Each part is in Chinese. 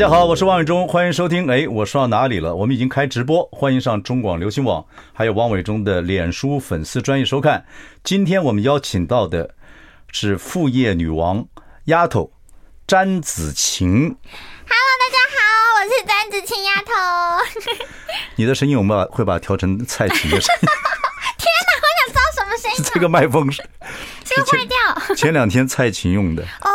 家好，我是王伟忠，欢迎收听。哎，我说到哪里了？我们已经开直播，欢迎上中广流行网，还有王伟忠的脸书粉丝专业收看。今天我们邀请到的是副业女王丫头詹子晴。Hello，大家好，我是詹子晴丫头。你的声音我们会把它调成蔡琴的声音。天哪，我想知道什么声音？这个麦克风是这个坏掉。前两天蔡琴用的。哦。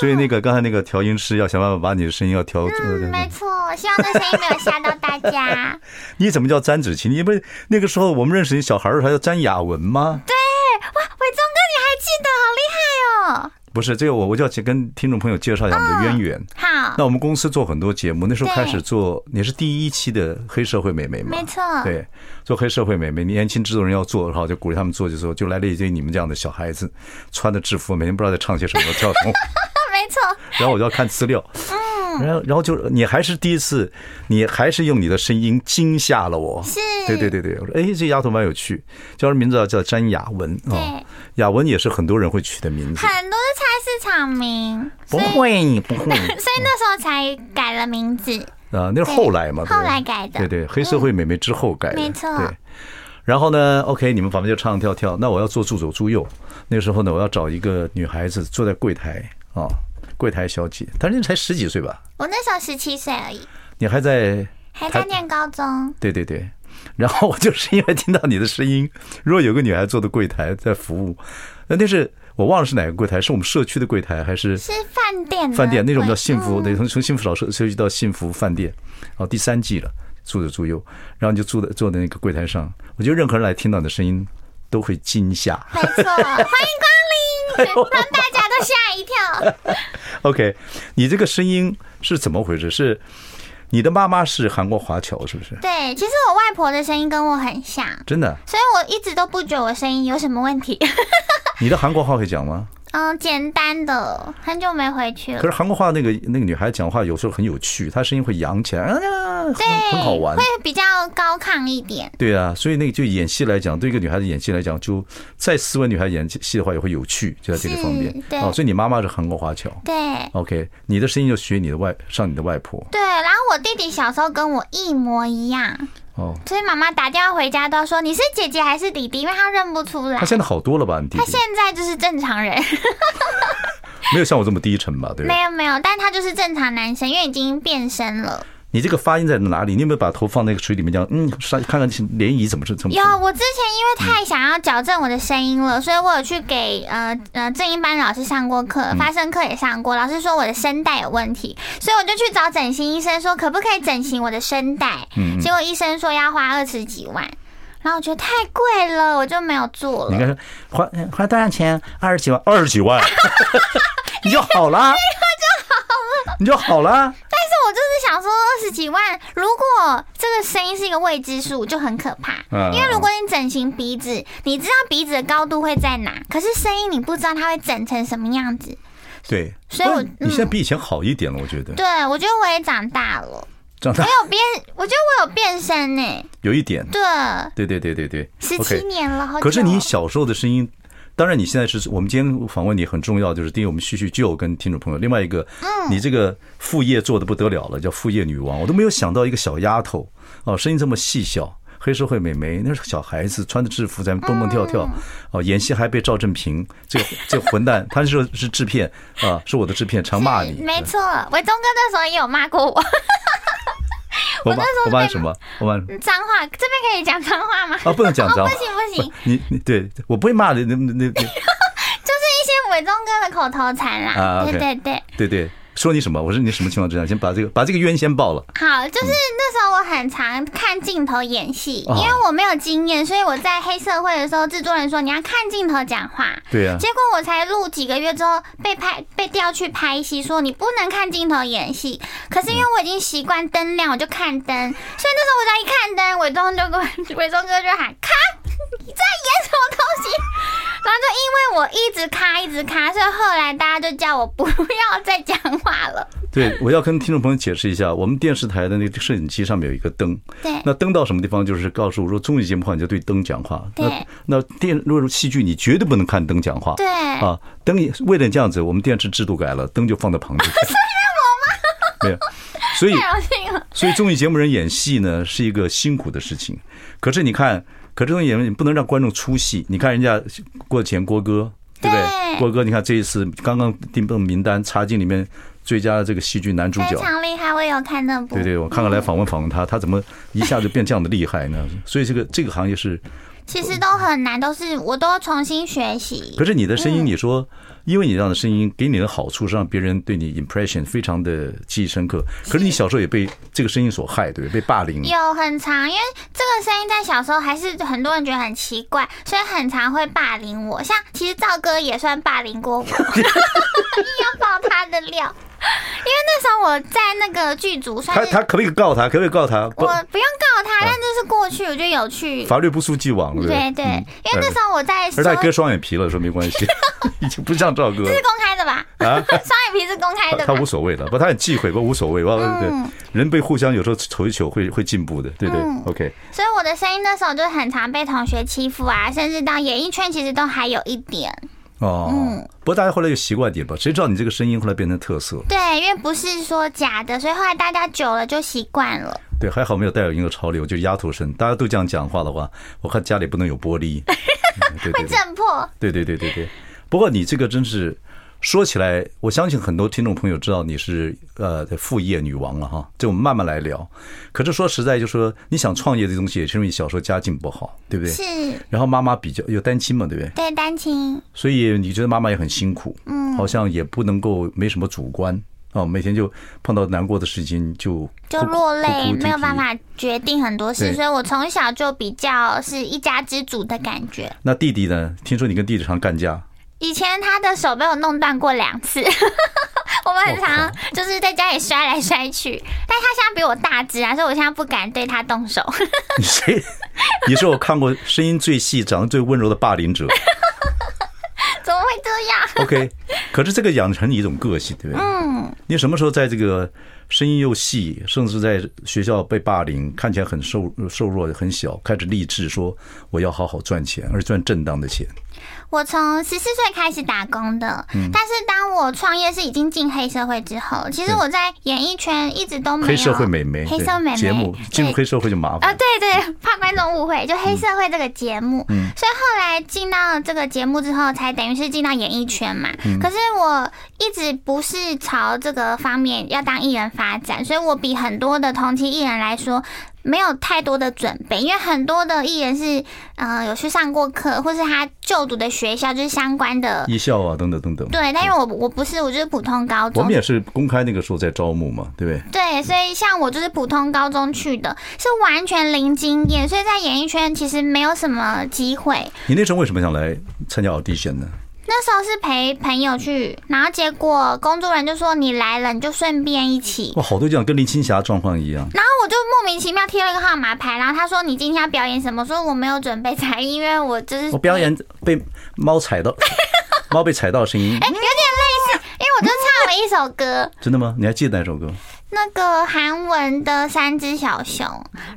所以那个刚才那个调音师要想办法把你的声音要调。嗯，没错，希望那声音没有吓到大家。你怎么叫詹子晴？你不是那个时候我们认识你小孩儿还叫詹雅文吗？对，哇，伟忠哥你还记得，好厉害哦！不是这个，我我就要去跟听众朋友介绍一下我们的渊源。好，那我们公司做很多节目，那时候开始做，你是第一期的黑社会美眉嘛？没错，对，做黑社会美眉，年轻制作人要做，然后就鼓励他们做，就说就来了一堆你们这样的小孩子，穿的制服，每天不知道在唱些什么，跳什么。没错，然后我就要看资料，嗯，然后然后就你还是第一次，你还是用你的声音惊吓了我，是，对对对对，我说哎，这丫头蛮有趣，叫什么名字啊？叫詹雅文。啊，雅文也是很多人会取的名字，很多的菜市场名，不会不会，所以那时候才改了名字。啊，那是后来嘛，后来改的，对对，黑社会美眉之后改的，没错，对，然后呢，OK，你们反正就唱跳跳，那我要做助手助右，那个时候呢，我要找一个女孩子坐在柜台啊。柜台小姐，但是才十几岁吧？我那时候十七岁而已。你还在还在念高中？对对对。然后我就是因为听到你的声音，如果有个女孩坐的柜台在服务，那那是我忘了是哪个柜台，是我们社区的柜台还是？是饭店。饭店那种叫幸福，得从从幸福老社社区到幸福饭店。哦，第三季了，住着住右，然后你就住在坐在那个柜台上。我觉得任何人来听到你的声音都会惊吓。没错，欢迎让大家都吓一跳。OK，你这个声音是怎么回事？是你的妈妈是韩国华侨，是不是？对，其实我外婆的声音跟我很像，真的。所以我一直都不觉得我声音有什么问题。你的韩国话会讲吗？嗯，简单的，很久没回去了。可是韩国话那个那个女孩讲话有时候很有趣，她声音会扬起来，对，很好玩，会比较高亢一点。对啊，所以那个就演戏来讲，对一个女孩子演戏来讲，就再斯文女孩演戏的话也会有趣，就在这个方面。对，哦，所以你妈妈是韩国华侨。对，OK，你的声音就学你的外，上你的外婆。对，然后我弟弟小时候跟我一模一样。哦，所以妈妈打电话回家都说，你是姐姐还是弟弟，因为她认不出来。他现在好多了吧？你弟弟？他现在就是正常人，没有像我这么低沉吧？对，没有没有，但他就是正常男生，因为已经变身了。你这个发音在哪里？你有没有把头放那个水里面，这样嗯，看看涟漪怎么是怎么？有，我之前因为太想要矫正我的声音了，所以我有去给呃呃正音班老师上过课，发声课也上过。老师说我的声带有问题，所以我就去找整形医生，说可不可以整形我的声带？嗯，结果医生说要花二十几万，然后我觉得太贵了，我就没有做了。你看花花多少钱？二十几万，二十几万，你就好了，就好了，你就好了。我就是想说，二十几万，如果这个声音是一个未知数，就很可怕。嗯因为如果你整形鼻子，你知道鼻子的高度会在哪，可是声音你不知道它会整成什么样子。对，所以我你现在比以前好一点了，我觉得。对，我觉得我也长大了，长大。我有变，我觉得我有变声呢，有一点。对，对对对对对，十七年了。可是你小时候的声音。当然，你现在是我们今天访问你很重要，就是第一，我们叙叙旧跟听众朋友；另外一个，你这个副业做的不得了了，叫副业女王。我都没有想到一个小丫头哦，声音这么细小，黑社会美眉，那是小孩子穿着制服在蹦蹦跳跳哦，演戏还被赵正平这个这个混蛋，他说是制片啊，是我的制片，常骂你。没错，伟忠哥那时候也有骂过我。我骂我骂什么？我骂脏话，这边可以讲脏话吗？啊，不能讲脏话，不行不行。你你对我不会骂你，那那那，就是一些伪装哥的口头禅啦。啊，对对对对对。说你什么？我说你什么情况之下？先把这个把这个冤先报了。好，就是那时候我很常看镜头演戏，因为我没有经验，所以我在黑社会的时候，制作人说你要看镜头讲话。对啊。结果我才录几个月之后被拍被调去拍戏，说你不能看镜头演戏。可是因为我已经习惯灯亮，我就看灯，所以那时候我只要一看灯，伟忠就跟 伟忠哥就喊咔，你在演什么东西？然后就因为我一直咔一直咔，所以后来大家就叫我不要再讲话了。对，我要跟听众朋友解释一下，我们电视台的那个摄影机上面有一个灯。对。那灯到什么地方，就是告诉我说综艺节目的话，你就对灯讲话。对。那那电如果戏剧，你绝对不能看灯讲话。对。啊，灯也为了这样子，我们电视制度改了，灯就放在旁边。没有。所以，所以综艺节目人演戏呢是一个辛苦的事情。可是你看。可这种演员你不能让观众出戏。你看人家过前郭哥，对不对？郭哥，你看这一次刚刚订份名单插进里面最佳的这个戏剧男主角，非常厉害。我有看那部。对对，我看看来访问访问他，他怎么一下就变这样的厉害呢？所以这个这个行业是。其实都很难，都是我都要重新学习。可是你的声音，你说，因为你这样的声音给你的好处是让别人对你 impression 非常的记忆深刻。可是你小时候也被这个声音所害，对，被霸凌。有很长，因为这个声音在小时候还是很多人觉得很奇怪，所以很常会霸凌我。像其实赵哥也算霸凌过我，硬要爆他的料。因为那时候我在那个剧组，他他可不可以告他？可不可以告他？我不用告他，但这是过去，我觉得有趣。法律不输既往，对对对。因为那时候我在，而他割双眼皮了，说没关系，已经不像赵哥。这是公开的吧？啊，双眼皮是公开的。他无所谓的，不，他很忌讳，不无所谓。对，人被互相有时候瞅一瞅会会进步的，对对。OK。所以我的声音那时候就很常被同学欺负啊，甚至到演艺圈其实都还有一点。哦，嗯，不过大家后来就习惯点吧，谁知道你这个声音后来变成特色？对，因为不是说假的，所以后来大家久了就习惯了。对，还好没有带有一个潮流，就是丫头声。大家都这样讲话的话，我看家里不能有玻璃，会震破。对对对对对，不过你这个真是。说起来，我相信很多听众朋友知道你是呃副业女王了哈，这我们慢慢来聊。可是说实在，就说你想创业这东西，也是因为你小时候家境不好，对不对？是。然后妈妈比较有单亲嘛，对不对？对，单亲。所以你觉得妈妈也很辛苦，嗯，好像也不能够没什么主观哦，每天就碰到难过的事情就就落泪，没有办法决定很多事，所以我从小就比较是一家之主的感觉。那弟弟呢？听说你跟弟弟常干架。以前他的手被我弄断过两次，我们很常就是在家里摔来摔去。但他现在比我大只啊，所以我现在不敢对他动手。你谁？你是我看过声音最细、长得最温柔的霸凌者。怎么会这样？OK，可是这个养成你一种个性，对不对？嗯。你什么时候在这个声音又细，甚至在学校被霸凌，看起来很瘦瘦弱、很小，开始立志说我要好好赚钱，而赚正当的钱。我从十四岁开始打工的，但是当我创业是已经进黑社会之后，其实我在演艺圈一直都没有黑社会美眉，黑社会美眉节目进入黑社会就麻烦。啊，对对，怕观众误会，就黑社会这个节目，所以后来进到这个节目之后，才等于是进到演艺圈嘛。可是我一直不是朝这个方面要当艺人发展，所以我比很多的同期艺人来说。没有太多的准备，因为很多的艺人是，呃，有去上过课，或是他就读的学校就是相关的艺校啊，等等等等。对，但是我我不是，我就是普通高中。我们也是公开那个时候在招募嘛，对不对？对，所以像我就是普通高中去的，是完全零经验，所以在演艺圈其实没有什么机会。你那时候为什么想来参加 audition 呢？那时候是陪朋友去，然后结果工作人员就说，你来了，你就顺便一起。哇，好多这样跟林青霞状况一样。然后我就莫名其妙贴了一个号码牌，然后他说，你今天要表演什么？说我没有准备才艺，因为我就是我表演被猫踩到，猫被踩到的声音。哎、欸，有点类似，因为我就唱了一首歌。真的吗？你还记得哪首歌？那个韩文的三只小熊，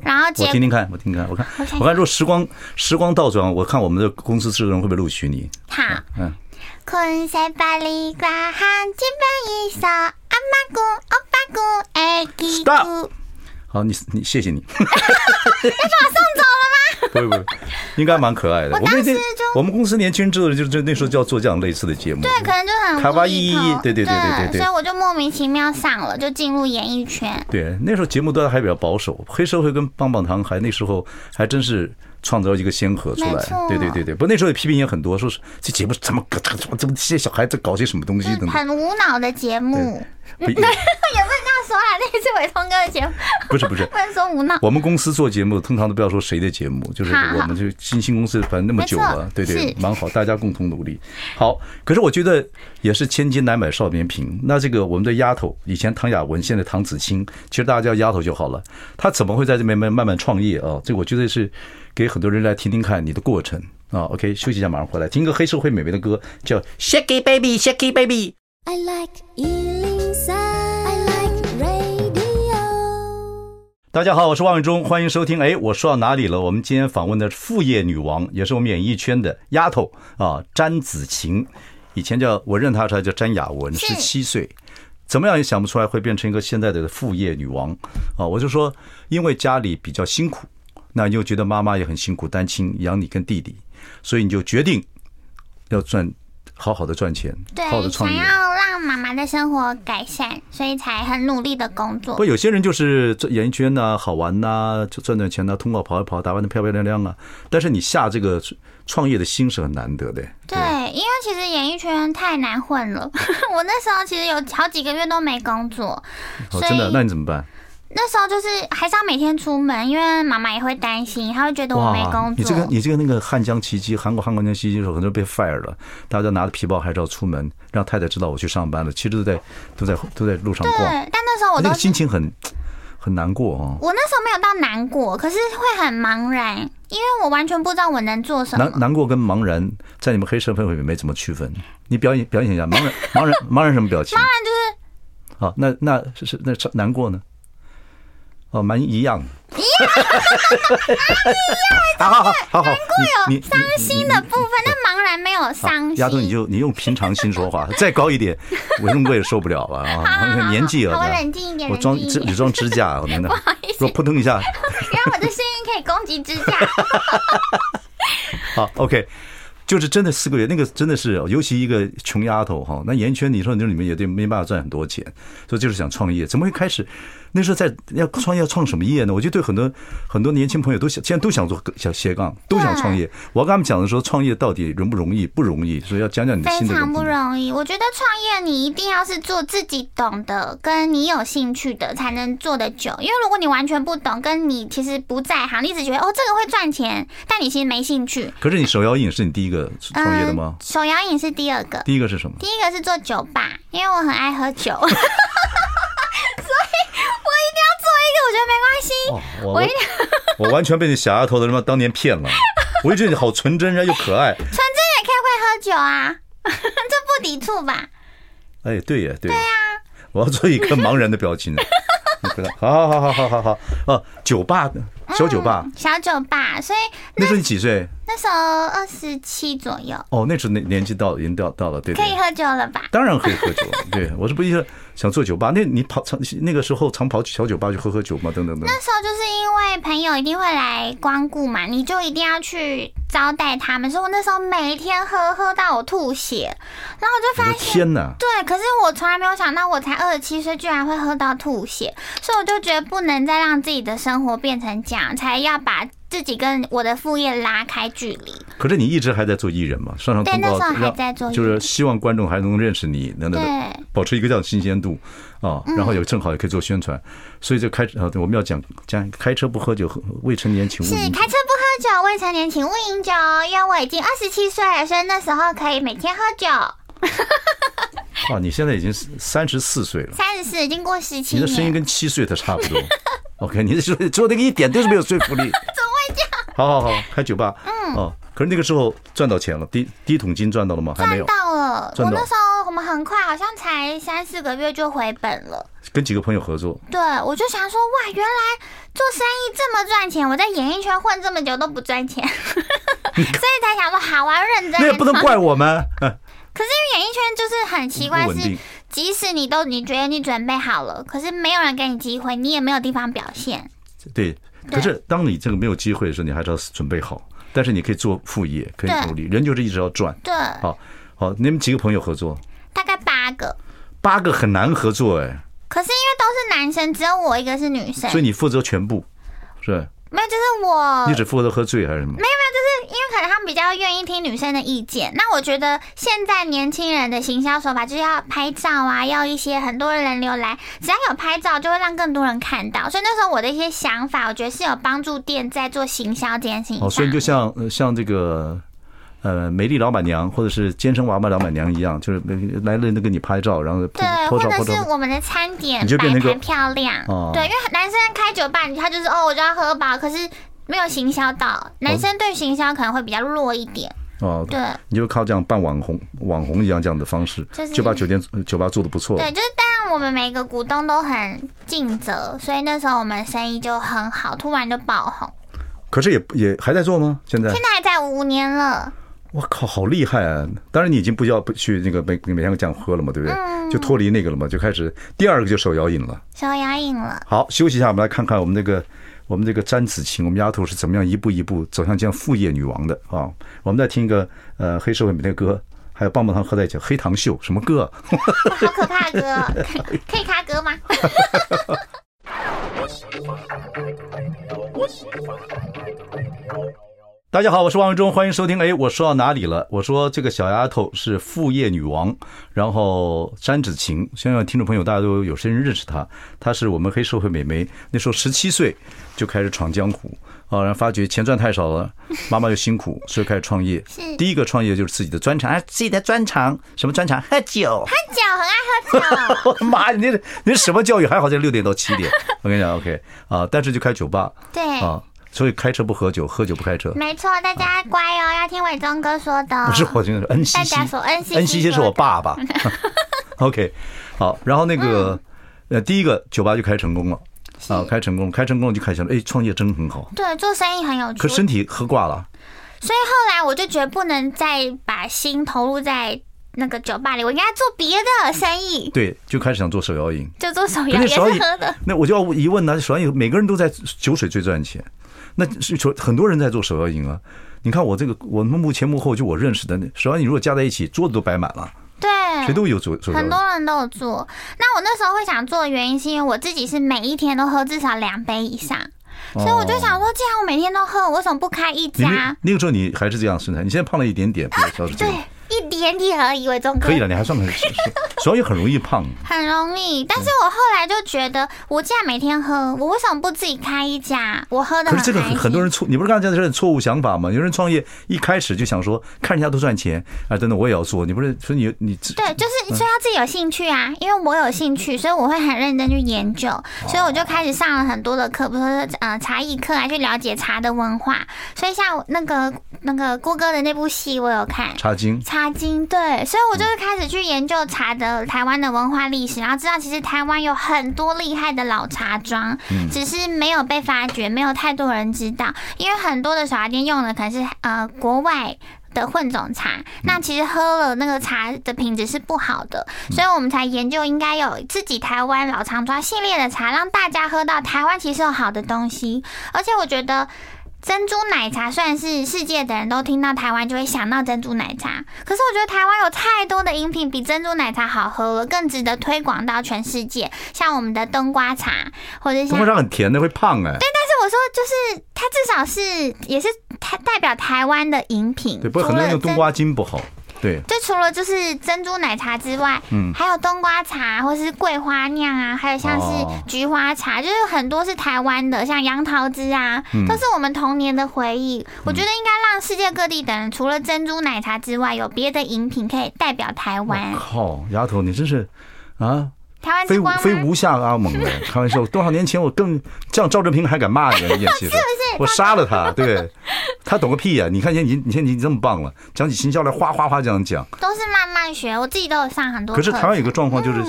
然后我听听看，我听听看，我看，我看，如果时光时光倒转，我看我们的公司制作人会不会录取你？好，嗯。困在巴黎挂汉肩膀一扫，阿妈姑欧巴姑哎，Stop。好，你你谢谢你。要把我送走了吗？不会不会，应该蛮可爱的。我当时就我们公司年轻人知道，就就那时候就要做这样类似的节目。对，可能就很卡哇伊，对对对对对对。所以我就莫名其妙上了，就进入演艺圈。对，那时候节目都还比较保守，黑社会跟棒棒糖还那时候还真是。创造一个先河出来，对对对对，不过，那时候也批评也很多，说是这节目怎么怎么怎么这些小孩子搞些什么东西等等，很无脑的节目，也不能这样说啊，那个是伟峰哥的节目，不 是不是，不能说无脑。我们公司做节目，通常都不要说谁的节目，就是我们就新兴公司，反正那么久了，对对，蛮好，大家共同努力。好，可是我觉得也是千金难买少年贫。那这个我们的丫头，以前唐雅文，现在唐子清，其实大家叫丫头就好了。她怎么会在这边慢慢慢创业啊？这我觉得是。给很多人来听听看你的过程啊，OK，休息一下，马上回来听个黑社会美眉的歌，叫 Shake It Baby Shake It Baby。I like 大家好，我是王伟忠，欢迎收听。哎，我说到哪里了？我们今天访问的是副业女王，也是我们演艺圈的丫头啊，詹子晴，以前叫我认她她叫詹雅雯，十七岁，怎么样也想不出来会变成一个现在的副业女王啊！我就说，因为家里比较辛苦。那你又觉得妈妈也很辛苦，单亲养你跟弟弟，所以你就决定要赚，好好的赚钱，对，好好的创业，想要让妈妈的生活改善，所以才很努力的工作。不，有些人就是做演艺圈呐，好玩呐，就赚赚钱呐，通告跑一跑，打扮的漂漂亮亮啊。但是你下这个创业的心是很难得的。对，因为其实演艺圈太难混了。我那时候其实有好几个月都没工作。哦，真的？那你怎么办？那时候就是还是要每天出门，因为妈妈也会担心，她会觉得我没工作。你这个你这个那个汉江奇迹，韩国汉江奇迹的时候，很多人被 fire 了，大家拿着皮包还是要出门，让太太知道我去上班了。其实都在都在都在路上逛。对，但那时候我那个心情很很难过啊。我那时候没有到难过，可是会很茫然，因为我完全不知道我能做什么。难难过跟茫然在你们黑社会里面没怎么区分。你表演表演一下茫然茫然茫然什么表情？茫然就是。好，那那是是那难过呢？哦，蛮一样的，一样，好好好好，难过有伤心的部分，那茫然没有伤心。丫头，你就你用平常心说话，再高一点，伟忠哥也受不了了啊！年纪了，我冷静一点，我装只装支架，我真的，不好意思，扑通一下，原来我的声音可以攻击支架。好，OK。就是真的四个月，那个真的是，尤其一个穷丫头哈，那演艺圈你说你这里面也对没办法赚很多钱，所以就是想创业，怎么会开始？那时候在要创业要创什么业呢？我觉得对很多很多年轻朋友都想，现在都想做小斜杠，都想创业。我要跟他们讲的时候，创业到底容不容易？不容易，所以要讲讲你的心。非常不容易。我觉得创业你一定要是做自己懂的，跟你有兴趣的，才能做得久。因为如果你完全不懂，跟你其实不在行，你只觉得哦这个会赚钱，但你其实没兴趣。可是你手摇饮是你第一个创业的吗？手摇饮是第二个。第一个是什么？第一个是做酒吧，因为我很爱喝酒。我觉得没关系，我我 我完全被你小丫头的什么当年骗了。我一觉得你好纯真，然后又可爱。纯真也可以会喝酒啊，这不抵触吧？哎，对呀，对。对呀，我要做一个茫然的表情。好好好好好好好哦，酒吧小酒吧，小酒吧。所以那时候你几岁？那时候二十七左右。哦，那时候年年纪到了，已经到到了，对。可以喝酒了吧？当然可以喝酒了。对，我是不是想做酒吧？那你跑常那个时候常跑去小酒吧去喝喝酒吗？等等等。那时候就是因为朋友一定会来光顾嘛，你就一定要去招待他们。所以我那时候每天喝喝到我吐血，然后我就发现天哪！对，可是我从来没有想到，我才二十七岁，居然会喝到吐血，所以我就觉得不能再让自己的生活变成这样，才要把。自己跟我的副业拉开距离。可是你一直还在做艺人嘛？上上通告，还在做，就是希望观众还能认识你，能能保持一个这样的新鲜度啊。然后也正好也可以做宣传，所以就开啊，我们要讲讲开车不喝酒，未成年请勿饮酒。是开车不喝酒，未成年请勿饮酒。因为我已经二十七岁了，所以那时候可以每天喝酒。哇，你现在已经三十四岁了，三十四已经过十七，你的声音跟七岁的差不多。OK，你说说那个一点都是没有说服力。好好好，开酒吧。嗯，哦，可是那个时候赚到钱了，第第一桶金赚到了吗？还没有。赚到了。我那时候我们很快，好像才三四个月就回本了。跟几个朋友合作。对，我就想说，哇，原来做生意这么赚钱！我在演艺圈混这么久都不赚钱，所以才想说，好，我要认真。那也不能怪我们。可是因为演艺圈就是很奇怪，是即使你都你觉得你准备好了，可是没有人给你机会，你也没有地方表现。对。可是当你这个没有机会的时候，你还是要准备好。但是你可以做副业，可以努力。人就是一直要赚。对，好，好，你们几个朋友合作？大概八个。八个很难合作哎。可是因为都是男生，只有我一个是女生，所以你负责全部，是？没有，就是我。你只负责喝醉还是什么？没有没有，就是因为可能他们比较愿意听女生的意见。那我觉得现在年轻人的行销手法就是要拍照啊，要一些很多人流来，只要有拍照就会让更多人看到。所以那时候我的一些想法，我觉得是有帮助店在做行销这件事情。哦，所以就像像这个。呃，美丽老板娘或者是健身娃娃老板娘一样，就是来了那跟你拍照，然后对，或者是我们的餐点摆盘漂亮，对，因为男生开酒吧，他就是哦，我就要喝饱，可是没有行销到，男生对行销可能会比较弱一点。哦，对，你就靠这样办网红网红一样这样的方式，就把酒店酒吧做的不错，对，就是当然我们每个股东都很尽责，所以那时候我们生意就很好，突然就爆红。可是也也还在做吗？现在？现在还在五年了。我靠，好厉害啊！当然你已经不要不去那个每每天这样喝了嘛，对不对？嗯、就脱离那个了嘛，就开始第二个就手摇饮了。手摇饮了。好，休息一下，我们来看看我们那个我们这个詹子晴，我们丫头是怎么样一步一步走向这样副业女王的啊？我们再听一个呃黑社会里面的歌，还有棒棒糖合在一起黑糖秀什么歌？好可怕的歌，可以卡歌吗？大家好，我是王伟忠，欢迎收听。哎，我说到哪里了？我说这个小丫头是副业女王，然后詹子晴，相信听众朋友大家都有些人认识她。她是我们黑社会美眉，那时候十七岁就开始闯江湖啊，然后发觉钱赚太少了，妈妈又辛苦，所以开始创业。是第一个创业就是自己的专长，啊，自己的专长什么专长？喝酒，喝酒很爱喝酒。我 的妈呀，你你什么教育？还好在六点到七点。我跟你讲，OK 啊，但是就开酒吧，对啊。所以开车不喝酒，喝酒不开车。没错，大家乖哦，要听伟忠哥说的。不 是我听的，是恩熙熙。恩熙熙是我爸爸。OK，好，然后那个呃，第一个酒吧就开成功了啊，开成功，开成功了就开始了。哎，创业真很好。对，做生意很有趣。可身体喝挂了。所以后来我就觉得不能再把心投入在那个酒吧里，我应该做别的生意。对，就开始想做手摇饮。就做手摇饮，也是喝的。那我就要疑问呢，手摇饮每个人都在酒水最赚钱。那是说很多人在做手摇饮啊，你看我这个，我们幕前幕后就我认识的那手摇饮，如果加在一起，桌子都摆满了。对，谁都有做，很多人都有做。那我那时候会想做的原因，是因为我自己是每一天都喝至少两杯以上，所以我就想说，既然我每天都喝，我为什么不开一家？那个时候你还是这样身材，你现在胖了一点点，不要说是这样。一点点而已，伟忠哥。可以了，你还算很，所以很容易胖。很容易，但是我后来就觉得，我既然每天喝，我为什么不自己开一家？我喝的。可是这个很多人错，你不是刚才讲的是错误想法吗？有人创业一开始就想说，看人家都赚钱，啊，等等我也要做。你不是说你你对，就是所以他自己有兴趣啊，因为我有兴趣，所以我会很认真去研究，所以我就开始上了很多的课，比如说呃茶艺课啊，去了解茶的文化。所以像那个那个郭哥的那部戏，我有看《茶经》。茶经对，所以我就是开始去研究茶的台湾的文化历史，然后知道其实台湾有很多厉害的老茶庄，只是没有被发掘，没有太多人知道，因为很多的小茶店用的可能是呃国外的混种茶，那其实喝了那个茶的品质是不好的，所以我们才研究应该有自己台湾老长庄系列的茶，让大家喝到台湾其实有好的东西，而且我觉得。珍珠奶茶虽然是世界的人都听到台湾就会想到珍珠奶茶，可是我觉得台湾有太多的饮品比珍珠奶茶好喝了，更值得推广到全世界。像我们的冬瓜茶，或者像冬瓜茶很甜的会胖哎、欸。对，但是我说就是它至少是也是台代表台湾的饮品。对，不过很多人用冬瓜精不好。对，就除了就是珍珠奶茶之外，嗯，还有冬瓜茶或是桂花酿啊，还有像是菊花茶，就是很多是台湾的，像杨桃汁啊，都是我们童年的回忆。我觉得应该让世界各地的人，除了珍珠奶茶之外，有别的饮品可以代表台湾。靠，丫头，你真是啊！非非无下阿蒙的，开玩笑，多少年前我更这样，赵正平还敢骂人，演戏是不是？我杀了他，对，他懂个屁呀！你看，现你你现你这么棒了，讲起行销来，哗哗哗这样讲，都是慢慢学，我自己都有上很多。可是台湾有个状况，就是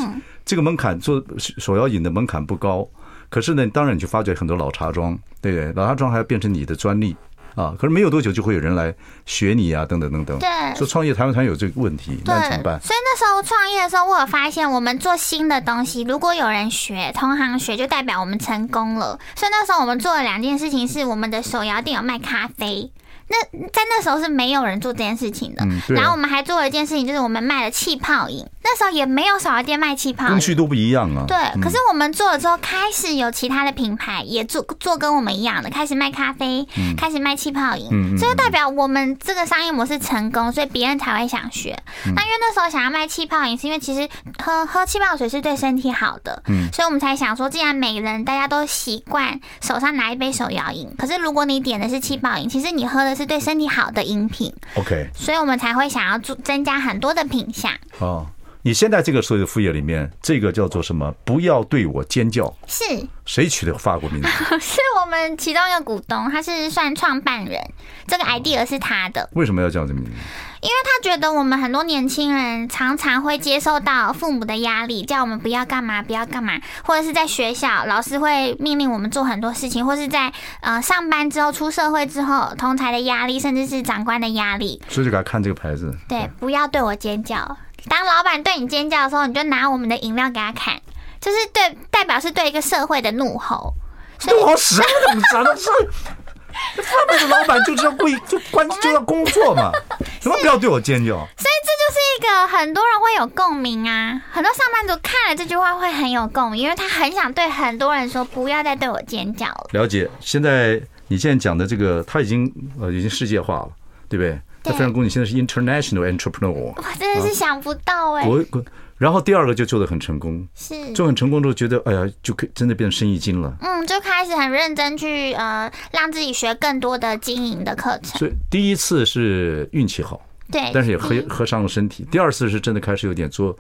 这个门槛做手摇饮的门槛不高，可是呢，当然你就发觉很多老茶庄，对？老茶庄还要变成你的专利啊，可是没有多久就会有人来学你啊，等等等等。对，说创业台湾团有这个问题，那怎么办？所以那时候创业的时候，我有发现，我们做新的东西，如果有人学，同行学，就代表我们成功了。所以那时候我们做了两件事情，是我们的手摇店有卖咖啡。那在那时候是没有人做这件事情的，然后我们还做了一件事情，就是我们卖了气泡饮。那时候也没有少儿店卖气泡饮，工序都不一样啊。对，嗯、可是我们做了之后，开始有其他的品牌也做做跟我们一样的，开始卖咖啡，嗯、开始卖气泡饮。嗯，这就代表我们这个商业模式成功，所以别人才会想学。嗯、那因为那时候想要卖气泡饮，是因为其实喝喝气泡水是对身体好的，嗯，所以我们才想说，既然每个人大家都习惯手上拿一杯手摇饮，可是如果你点的是气泡饮，其实你喝的是对身体好的。饮品，OK，所以我们才会想要做增加很多的品项。哦，你现在这个所有的副业里面，这个叫做什么？不要对我尖叫。是谁取的法国名字？是我们其中一个股东，他是算创办人，这个 idea 是他的。为什么要叫这名字？因为他觉得我们很多年轻人常常会接受到父母的压力，叫我们不要干嘛，不要干嘛，或者是在学校老师会命令我们做很多事情，或是在呃上班之后出社会之后，同才的压力，甚至是长官的压力。所以就给他看这个牌子。对，不要对我尖叫。当老板对你尖叫的时候，你就拿我们的饮料给他看，就是对，代表是对一个社会的怒吼。怒吼什么？怎么是？他们的老板就是要故意就关就要工作嘛，什么不要对我尖叫？所以这就是一个很多人会有共鸣啊，很多上班族看了这句话会很有共鸣，因为他很想对很多人说不要再对我尖叫了。了解，现在你现在讲的这个他已经呃已经世界化了，对不对？他非常恭喜，现在是 international entrepreneur。我真的是想不到哎、欸。国国。然后第二个就做的很成功，是做很成功之后，觉得哎呀，就可真的变成生意经了。嗯，就开始很认真去呃，让自己学更多的经营的课程。所以第一次是运气好。对，但是也喝喝伤了身体。第二次是真的开始有点做，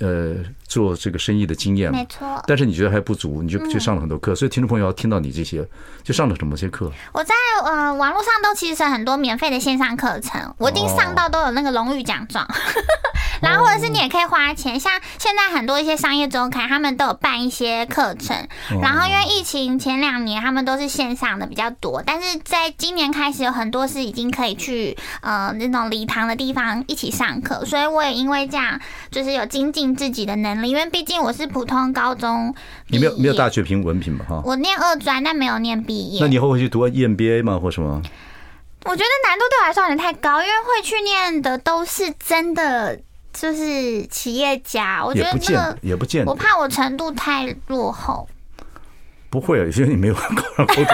呃，做这个生意的经验了。没错。但是你觉得还不足，你就去上了很多课。所以听众朋友要听到你这些，就上了什么些课？我在呃网络上都其实很多免费的线上课程，我一定上到都有那个荣誉奖状。然后或者是你也可以花钱，像现在很多一些商业周刊，他们都有办一些课程。然后因为疫情前两年他们都是线上的比较多，但是在今年开始有很多是已经可以去呃那种礼堂的地方一起上课，所以我也因为这样，就是有精进自己的能力。因为毕竟我是普通高中，你没有没有大学评文凭吧？哈，我念二专，但没有念毕业。那你以后会去读 EMBA 吗？或什么？我觉得难度对我来说有点太高，因为会去念的都是真的就是企业家。我觉得这个也不见，我怕我程度太落后。不会因为你没有考上高中。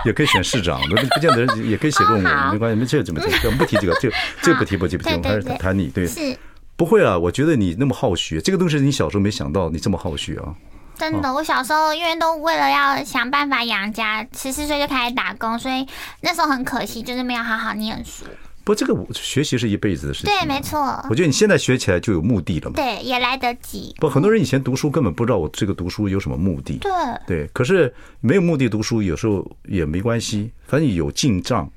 也可以选市长，不不见得也可以写论文，没关系，没这怎么这？我们不提这个，这 这不提不提不提，我们还是谈你对。是，不会啊，我觉得你那么好学，这个东西你小时候没想到你这么好学啊。真的，我小时候因为都为了要想办法养家，十四岁就开始打工，所以那时候很可惜，就是没有好好念书。不，这个学习是一辈子的事情。对，没错。我觉得你现在学起来就有目的了嘛。对，也来得及。不，很多人以前读书根本不知道我这个读书有什么目的。对。对，可是没有目的读书有时候也没关系，反正有进账，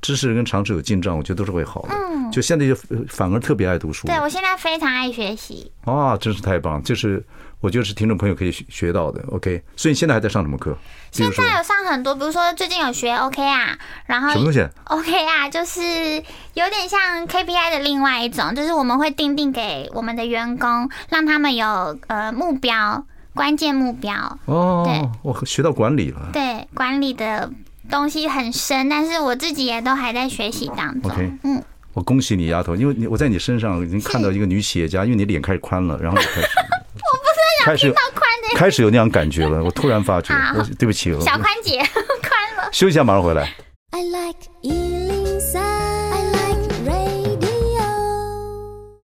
知识跟常识有进账，我觉得都是会好的。嗯。就现在就反而特别爱读书。对，我现在非常爱学习。啊，真是太棒！就是。我觉得是听众朋友可以学到的，OK。所以你现在还在上什么课？现在有上很多，比如说最近有学 OK 啊，然后什么东西？OK 啊，就是有点像 KPI 的另外一种，就是我们会定定给我们的员工，让他们有呃目标，关键目标。哦，对，我学到管理了。对，管理的东西很深，但是我自己也都还在学习当中。OK，嗯，我恭喜你，丫头，因为你我在你身上已经看到一个女企业家，因为你脸开始宽了，然后就开始。开始开始有那样感觉了，我突然发觉，我对不起，小宽姐 宽了。休息一下，马上回来。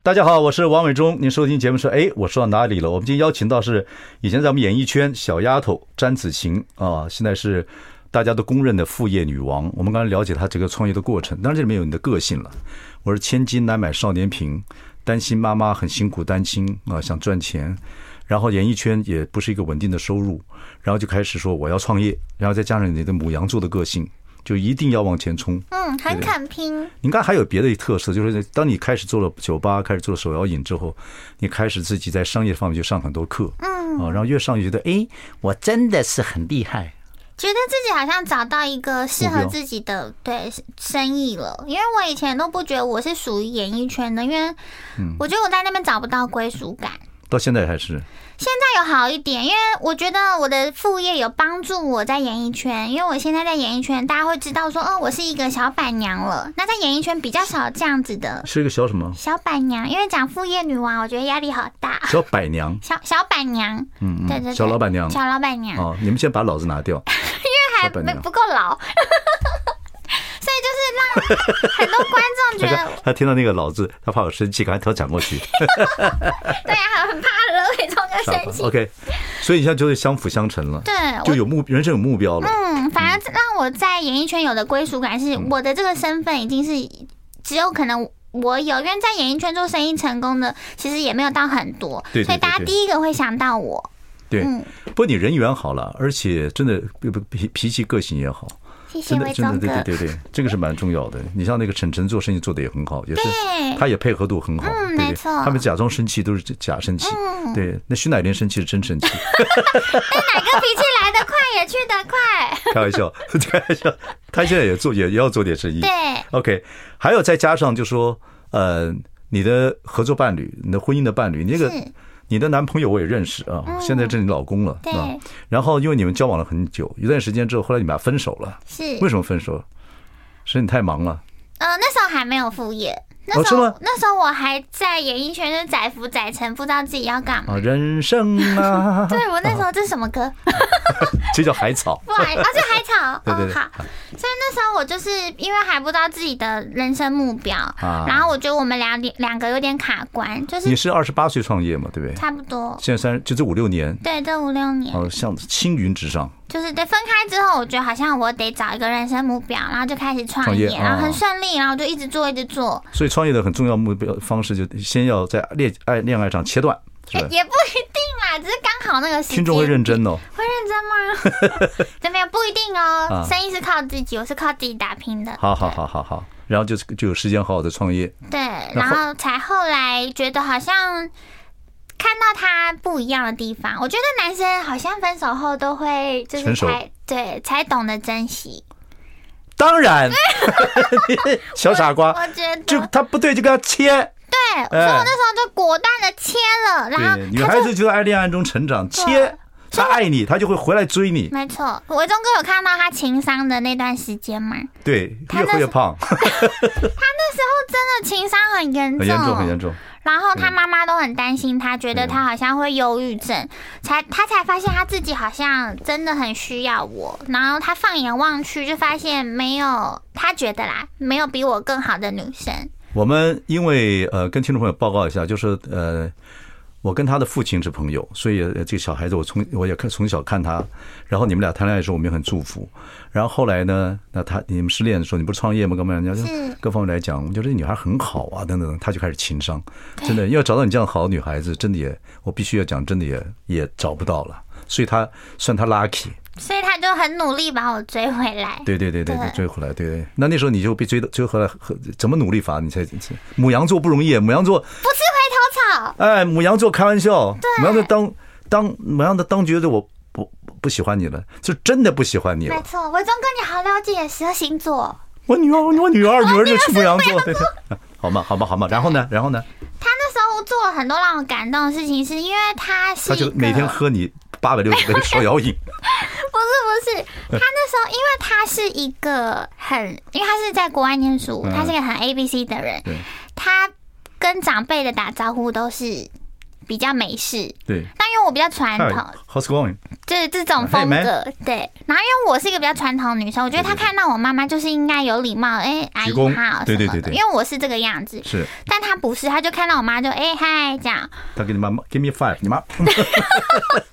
大家好，我是王伟忠，您收听节目是哎，我说到哪里了？我们今天邀请到是以前在我们演艺圈小丫头詹子晴啊，现在是大家都公认的副业女王。我们刚才了解她这个创业的过程，当然这里面有你的个性了。我是千金难买少年贫，担心妈妈很辛苦单亲啊，想赚钱。然后演艺圈也不是一个稳定的收入，然后就开始说我要创业，然后再加上你的母羊座的个性，就一定要往前冲。嗯，很肯拼。你应该还有别的特色，就是当你开始做了酒吧，开始做了手摇饮之后，你开始自己在商业方面就上很多课。嗯，啊，然后越上越觉得，哎，我真的是很厉害。觉得自己好像找到一个适合自己的对生意了，因为我以前都不觉得我是属于演艺圈的，因为我觉得我在那边找不到归属感。到现在还是？现在有好一点，因为我觉得我的副业有帮助我在演艺圈，因为我现在在演艺圈，大家会知道说，哦，我是一个小板娘了。那在演艺圈比较少这样子的，是一个小什么？小板娘，因为讲副业女王，我觉得压力好大。小板娘，小小板娘，嗯，对对对，小老板娘，小老板娘。哦，你们先把老子拿掉，因为还没不够老。所以就是让 很多观众觉得他，听到那个“老”字，他怕我生气，赶快头转过去。对啊，很怕 OK，所以你现在就是相辅相成了，对，就有目人生有目标了。嗯，反而让我在演艺圈有的归属感是，我的这个身份已经是只有可能我有，因为在演艺圈做生意成功的，其实也没有到很多，对，所以大家第一个会想到我。对，不过你人缘好了，而且真的脾脾气个性也好。真的，真的，对对对对，这个是蛮重要的。你像那个晨晨做生意做的也很好，也是，他也配合度很好，对对。他们假装生气都是假生气，对。那徐乃麟生气是真生气。那哪个脾气来得快也去得快？开玩笑，开玩笑。他现在也做，也也要做点生意。对。OK，还有再加上就说，呃，你的合作伴侣，你的婚姻的伴侣，那个。你的男朋友我也认识啊，现在是你老公了对。然后因为你们交往了很久，一段时间之后，后来你们俩分手了。是为什么分手？是你太忙了。呃，那时候还没有副业。那时候，哦、那时候我还在演艺圈，就载浮载沉，不知道自己要干嘛。人生啊！对，我那时候这是什么歌？这叫海草。不，而且海草。对对对。好，所以那时候我就是因为还不知道自己的人生目标，然后我觉得我们两点两个有点卡关，就是你是二十八岁创业嘛，对不对？差不多。现在三就这五六年。对，这五六年。哦，像青云直上。就是对，分开之后，我觉得好像我得找一个人生目标，然后就开始创业，然后很顺利，然后就一直做，一直做。所以创业的很重要目标方式，就先要在恋爱恋爱上切断，也不一定啦，只是刚好那个时间。听众会认真哦。会认真吗？这没有不一定哦。生意是靠自己，我是靠自己打拼的。好好好好好，然后就就有时间好好的创业。对，然后才后来觉得好像。看到他不一样的地方，我觉得男生好像分手后都会就是才对才懂得珍惜。当然 小傻瓜，我觉得就他不对就跟他切。对，所以我那时候就果断的切了。然后女孩子就在爱恋爱中成长，切他爱你，他就会回来追你。没错，伟忠哥有看到他情商的那段时间吗？对，越喝越胖。他那时候真的情商很严重，很严重，很严重。然后他妈妈都很担心他，觉得他好像会忧郁症，才他才发现他自己好像真的很需要我。然后他放眼望去，就发现没有，他觉得啦，没有比我更好的女生。我们因为呃，跟听众朋友报告一下，就是呃。我跟他的父亲是朋友，所以这个小孩子我从我也看从小看他，然后你们俩谈恋爱的时候我们也很祝福，然后后来呢，那他你们失恋的时候你不是创业吗？干嘛？人家就各方面来讲，我觉得这女孩很好啊，等等，他就开始情商，真的要找到你这样好的女孩子，真的也我必须要讲，真的也也找不到了，所以他算他 lucky。所以他就很努力把我追回来。对对对对对，追回来，对对。那那时候你就被追的追回来，怎么努力法？你才母羊座不容易，母羊座不吃回头草。哎，母羊座开玩笑，母羊座当当母羊的当觉得我不不喜欢你了，就真的不喜欢你了。没错，伟忠哥你好了解十二星座。我女儿，我女儿，女儿就是母羊座，对对。好嘛，好嘛，好嘛。然后呢，然后呢？他那时候做了很多让我感动的事情，是因为他是他就每天喝你。八百六十杯手 摇饮，不是不是，他那时候因为他是一个很，因为他是在国外念书，他是一个很 A B C 的人，他跟长辈的打招呼都是。比较美式，对。那因为我比较传统，How's going？就是这种风格，对。然后因为我是一个比较传统的女生，我觉得她看到我妈妈就是应该有礼貌，哎，阿姨好，对对对对。因为我是这个样子，是。但她不是，她就看到我妈就哎嗨这样。他给你妈妈 Give me five，你妈。所以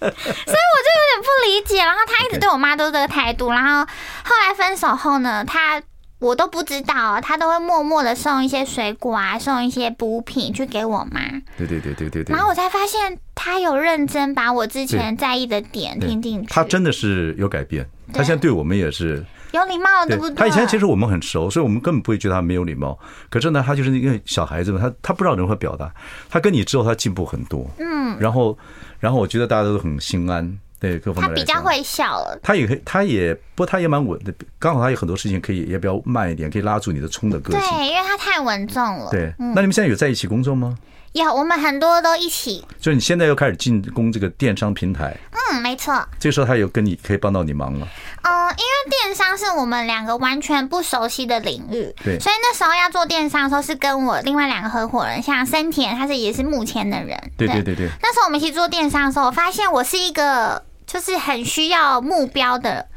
我就有点不理解，然后她一直对我妈都是这个态度，然后后来分手后呢，他。我都不知道，他都会默默的送一些水果啊，送一些补品去给我妈。对对对对对对。然后我才发现，他有认真把我之前在意的点听进去。他真的是有改变，他现在对我们也是有礼貌，对不对？他以前其实我们很熟，所以我们根本不会觉得他没有礼貌。可是呢，他就是一个小孩子嘛，他他不知道如何表达。他跟你之后，他进步很多。嗯。然后，然后我觉得大家都很心安。对各方面，他比较会笑了。他也可以，他也不过他也蛮稳的，刚好他有很多事情可以，也比较慢一点，可以拉住你的冲的个性。对，因为他太稳重了。对，那你们现在有在一起工作吗？有，我们很多都一起。就是你现在又开始进攻这个电商平台。嗯，没错。这个时候他有跟你可以帮到你忙了。嗯，因为电商是我们两个完全不熟悉的领域，对，所以那时候要做电商的时候，是跟我另外两个合伙人，像森田，他是也是目前的人。对对对对。那时候我们一起做电商的时候，我发现我是一个就是很需要目标的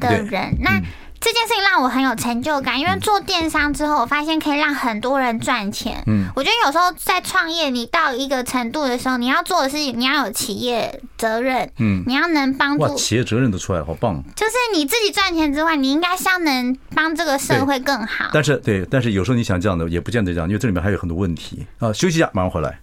的人。那这件事情让我很有成就感，因为做电商之后，我发现可以让很多人赚钱。嗯，我觉得有时候在创业，你到一个程度的时候，你要做的是你要有企业责任。嗯，你要能帮助。企业责任都出来了，好棒！就是你自己赚钱之外，你应该是要能帮这个社会更好。但是，对，但是有时候你想这样的，也不见得这样，因为这里面还有很多问题啊。休息一下，马上回来。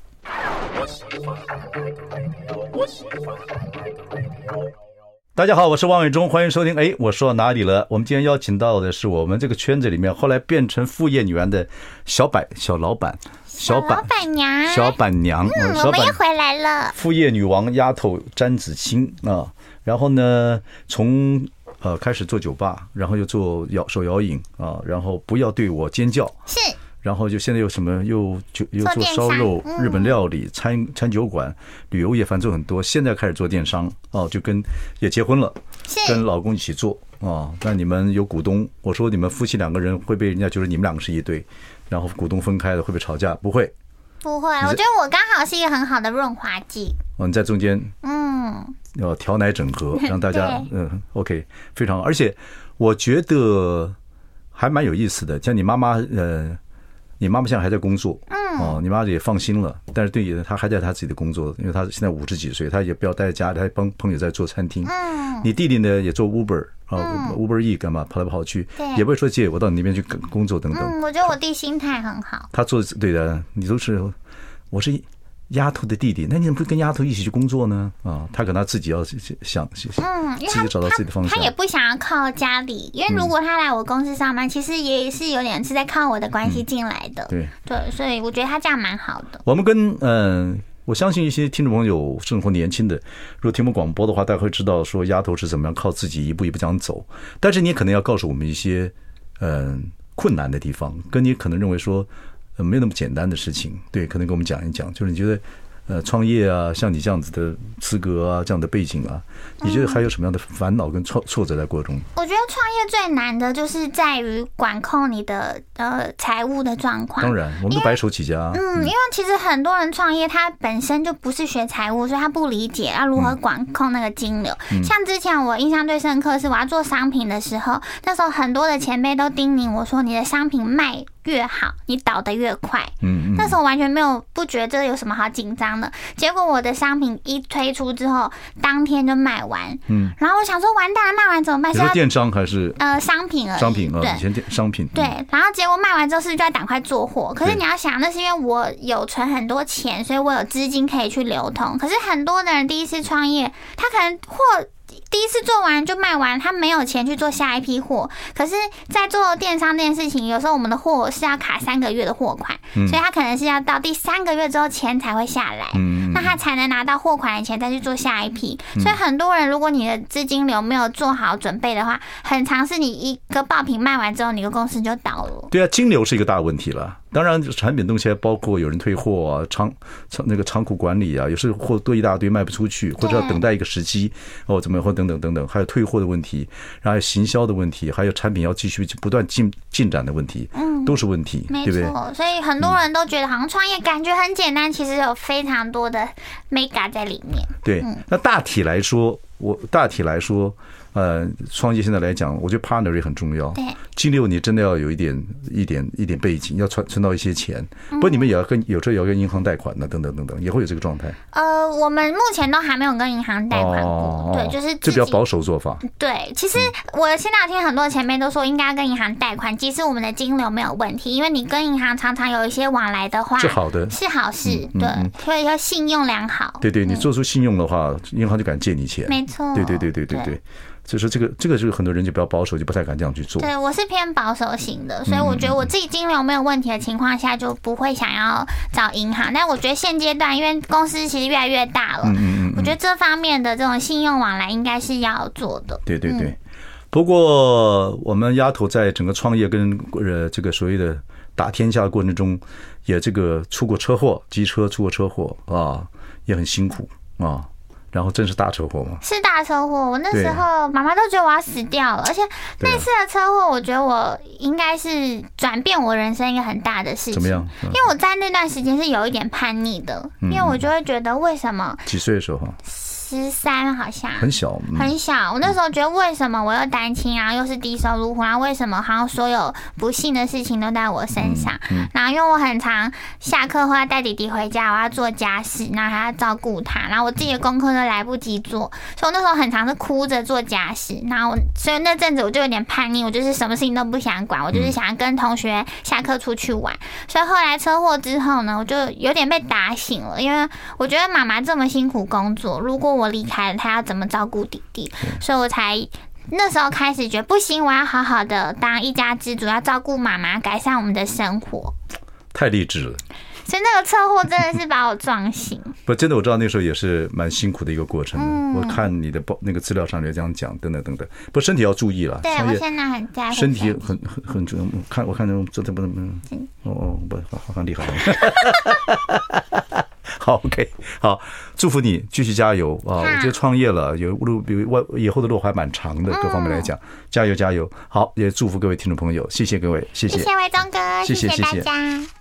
大家好，我是王伟忠，欢迎收听。哎，我说到哪里了？我们今天邀请到的是我们这个圈子里面后来变成副业女王的小百小老板，小板娘，小板娘。嗯，我们又回来了。副业女王丫头詹子清啊，然后呢，从呃开始做酒吧，然后又做摇手摇饮啊，然后不要对我尖叫。是。然后就现在又什么又就又做烧肉、日本料理、餐餐酒馆、旅游业，反正做很多。现在开始做电商哦，就跟也结婚了，跟老公一起做哦。那你们有股东？我说你们夫妻两个人会被人家觉得你们两个是一对，然后股东分开了会不会吵架？不会，不会。我觉得我刚好是一个很好的润滑剂。哦，你在中间，嗯，要调奶整合，让大家嗯，OK，非常好。而且我觉得还蛮有意思的，像你妈妈，呃。你妈妈现在还在工作，嗯，哦，你妈妈也放心了。但是对你她还在她自己的工作，因为她现在五十几岁，她也不要待在家里，她帮朋友在做餐厅。嗯，你弟弟呢也做 Uber 啊，Uber E 干嘛跑来跑去，也不会说姐我到你那边去工作等等。嗯，我觉得我弟心态很好。他做对的，你都是，我是。丫头的弟弟，那你怎么不跟丫头一起去工作呢？啊，他可能他自己要想，嗯，自己找到自己的方向。他也不想要靠家里，因为如果他来我公司上班，其实也是有点是在靠我的关系进来的。对对，所以我觉得他这样蛮好的。我们跟嗯，我相信一些听众朋友，生活年轻的，如果听我们广播的话，大家会知道说丫头是怎么样靠自己一步一步这样走。但是你也可能要告诉我们一些嗯困难的地方，跟你可能认为说。没有那么简单的事情，对，可能跟我们讲一讲，就是你觉得。呃，创业啊，像你这样子的资格啊，这样的背景啊，你觉得还有什么样的烦恼跟挫挫折在过程中？我觉得创业最难的就是在于管控你的呃财务的状况。当然，我们都白手起家。嗯，因为其实很多人创业，他本身就不是学财务，所以他不理解要如何管控那个金流。像之前我印象最深刻是我要做商品的时候，那时候很多的前辈都叮咛我说，你的商品卖越好，你倒得越快。嗯，那时候完全没有不觉得这有什么好紧张的。结果我的商品一推出之后，当天就卖完。嗯，然后我想说，完蛋了，卖完怎么办？是要电商还是呃商品而已？商品啊，对，以前电商品。对，然后结果卖完之后，是不是就要赶快做货？可是你要想，那是因为我有存很多钱，所以我有资金可以去流通。可是很多的人第一次创业，他可能货。第一次做完就卖完，他没有钱去做下一批货。可是，在做电商这件事情，有时候我们的货是要卡三个月的货款，所以他可能是要到第三个月之后钱才会下来，那他才能拿到货款的钱再去做下一批。所以很多人，如果你的资金流没有做好准备的话，很常是你一个爆品卖完之后，你的公司就倒了。对啊，金流是一个大问题了。当然，产品东西还包括有人退货啊，仓仓那个仓库管理啊，有时候货多一大堆卖不出去，或者要等待一个时机哦，怎么或等等等等，还有退货的问题，然后行销的问题，还有产品要继续不断进进展的问题，嗯，都是问题，对不对？所以很多人都觉得好像创业感觉很简单，其实有非常多的 mega 在里面。对，那大体来说，我大体来说。呃，创业现在来讲，我觉得 partner 也很重要。对，金流你真的要有一点、一点、一点背景，要存存到一些钱。不过你们也要跟有时候也要跟银行贷款的，等等等等，也会有这个状态。呃，我们目前都还没有跟银行贷款过。对，就是这比较保守做法。对，其实我现在听很多前辈都说应该跟银行贷款，即使我们的金流没有问题，因为你跟银行常常有一些往来的话，是好的，是好事。对，所以要信用良好。对对，你做出信用的话，银行就敢借你钱。没错。对对对对对对。所以说这个这个就是很多人就比较保守，就不太敢这样去做。对，我是偏保守型的，所以我觉得我自己金流没有问题的情况下，就不会想要找银行。但我觉得现阶段，因为公司其实越来越大了，嗯嗯，我觉得这方面的这种信用往来应该是要做的。对对对。不过我们丫头在整个创业跟呃这个所谓的打天下的过程中，也这个出过车祸，机车出过车祸啊，也很辛苦啊。然后真是大车祸吗？是大车祸，我那时候妈妈都觉得我要死掉了，而且那次的车祸，我觉得我应该是转变我人生一个很大的事情。怎么样？因为我在那段时间是有一点叛逆的，因为我就会觉得为什么？几岁的时候？十三好像很小，很小。我那时候觉得，为什么我又单亲，然后又是低收入户，然后为什么好像所有不幸的事情都在我身上？然后因为我很常下课后要带弟弟回家，我要做家事，然后还要照顾他，然后我自己的功课都来不及做，所以我那时候很常是哭着做家事。然后所以那阵子我就有点叛逆，我就是什么事情都不想管，我就是想要跟同学下课出去玩。所以后来车祸之后呢，我就有点被打醒了，因为我觉得妈妈这么辛苦工作，如果我离开了，他要怎么照顾弟弟？所以我才那时候开始觉得不行，我要好好的当一家之主，要照顾妈妈，改善我们的生活。太励志了！所以那个车祸真的是把我撞醒。不，真的我知道那时候也是蛮辛苦的一个过程。嗯，我看你的报那个资料上也这样讲，等等等等。不，身体要注意了。对，我现在很在乎身体很很很重要。看我看那种这这不能不能。哦哦，不，好像厉害。好，OK，好，祝福你继续加油啊！我觉得创业了，有路比外以后的路还蛮长的，各方面来讲，加油加油！好，也祝福各位听众朋友，谢谢各位，谢谢，谢谢伟忠哥，谢谢大家。